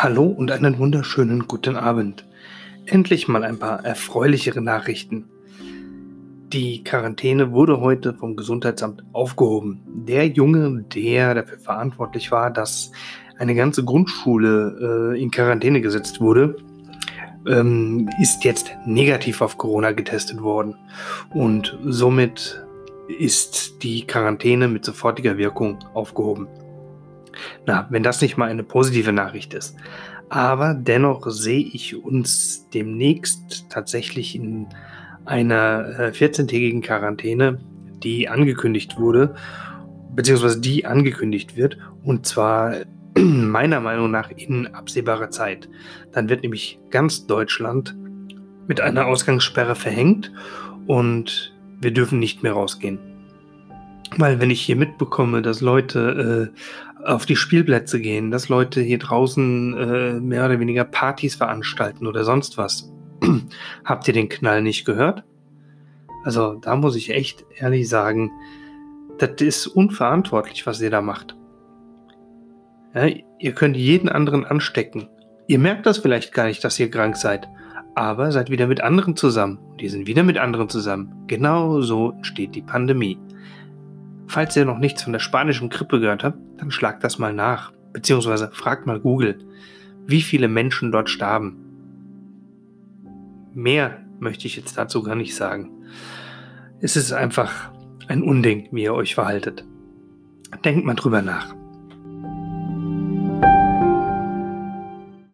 Hallo und einen wunderschönen guten Abend. Endlich mal ein paar erfreulichere Nachrichten. Die Quarantäne wurde heute vom Gesundheitsamt aufgehoben. Der Junge, der dafür verantwortlich war, dass eine ganze Grundschule äh, in Quarantäne gesetzt wurde, ähm, ist jetzt negativ auf Corona getestet worden. Und somit ist die Quarantäne mit sofortiger Wirkung aufgehoben. Na, wenn das nicht mal eine positive Nachricht ist. Aber dennoch sehe ich uns demnächst tatsächlich in einer äh, 14-tägigen Quarantäne, die angekündigt wurde, beziehungsweise die angekündigt wird, und zwar meiner Meinung nach in absehbarer Zeit. Dann wird nämlich ganz Deutschland mit einer Ausgangssperre verhängt und wir dürfen nicht mehr rausgehen. Weil wenn ich hier mitbekomme, dass Leute äh, auf die Spielplätze gehen, dass Leute hier draußen äh, mehr oder weniger Partys veranstalten oder sonst was, habt ihr den Knall nicht gehört? Also da muss ich echt ehrlich sagen, das ist unverantwortlich, was ihr da macht. Ja, ihr könnt jeden anderen anstecken. Ihr merkt das vielleicht gar nicht, dass ihr krank seid, aber seid wieder mit anderen zusammen. Die sind wieder mit anderen zusammen. Genau so entsteht die Pandemie. Falls ihr noch nichts von der spanischen Grippe gehört habt, dann schlagt das mal nach. Beziehungsweise fragt mal Google, wie viele Menschen dort starben. Mehr möchte ich jetzt dazu gar nicht sagen. Es ist einfach ein Unding, wie ihr euch verhaltet. Denkt mal drüber nach.